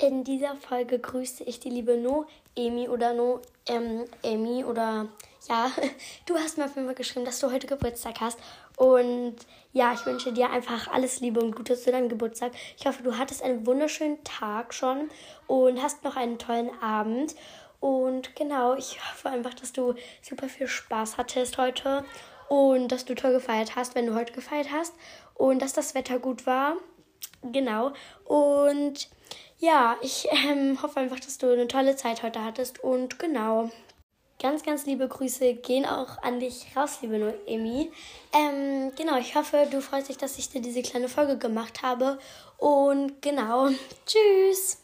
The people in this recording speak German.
In dieser Folge grüße ich die liebe No, Emi oder No, ähm, Emi oder ja, du hast mir auf jeden Fall geschrieben, dass du heute Geburtstag hast. Und ja, ich wünsche dir einfach alles Liebe und Gutes zu deinem Geburtstag. Ich hoffe, du hattest einen wunderschönen Tag schon und hast noch einen tollen Abend. Und genau, ich hoffe einfach, dass du super viel Spaß hattest heute und dass du toll gefeiert hast, wenn du heute gefeiert hast und dass das Wetter gut war. Genau. Und ja, ich ähm, hoffe einfach, dass du eine tolle Zeit heute hattest. Und genau. Ganz, ganz liebe Grüße gehen auch an dich raus, liebe Noemi. Ähm, genau, ich hoffe, du freust dich, dass ich dir diese kleine Folge gemacht habe. Und genau, tschüss.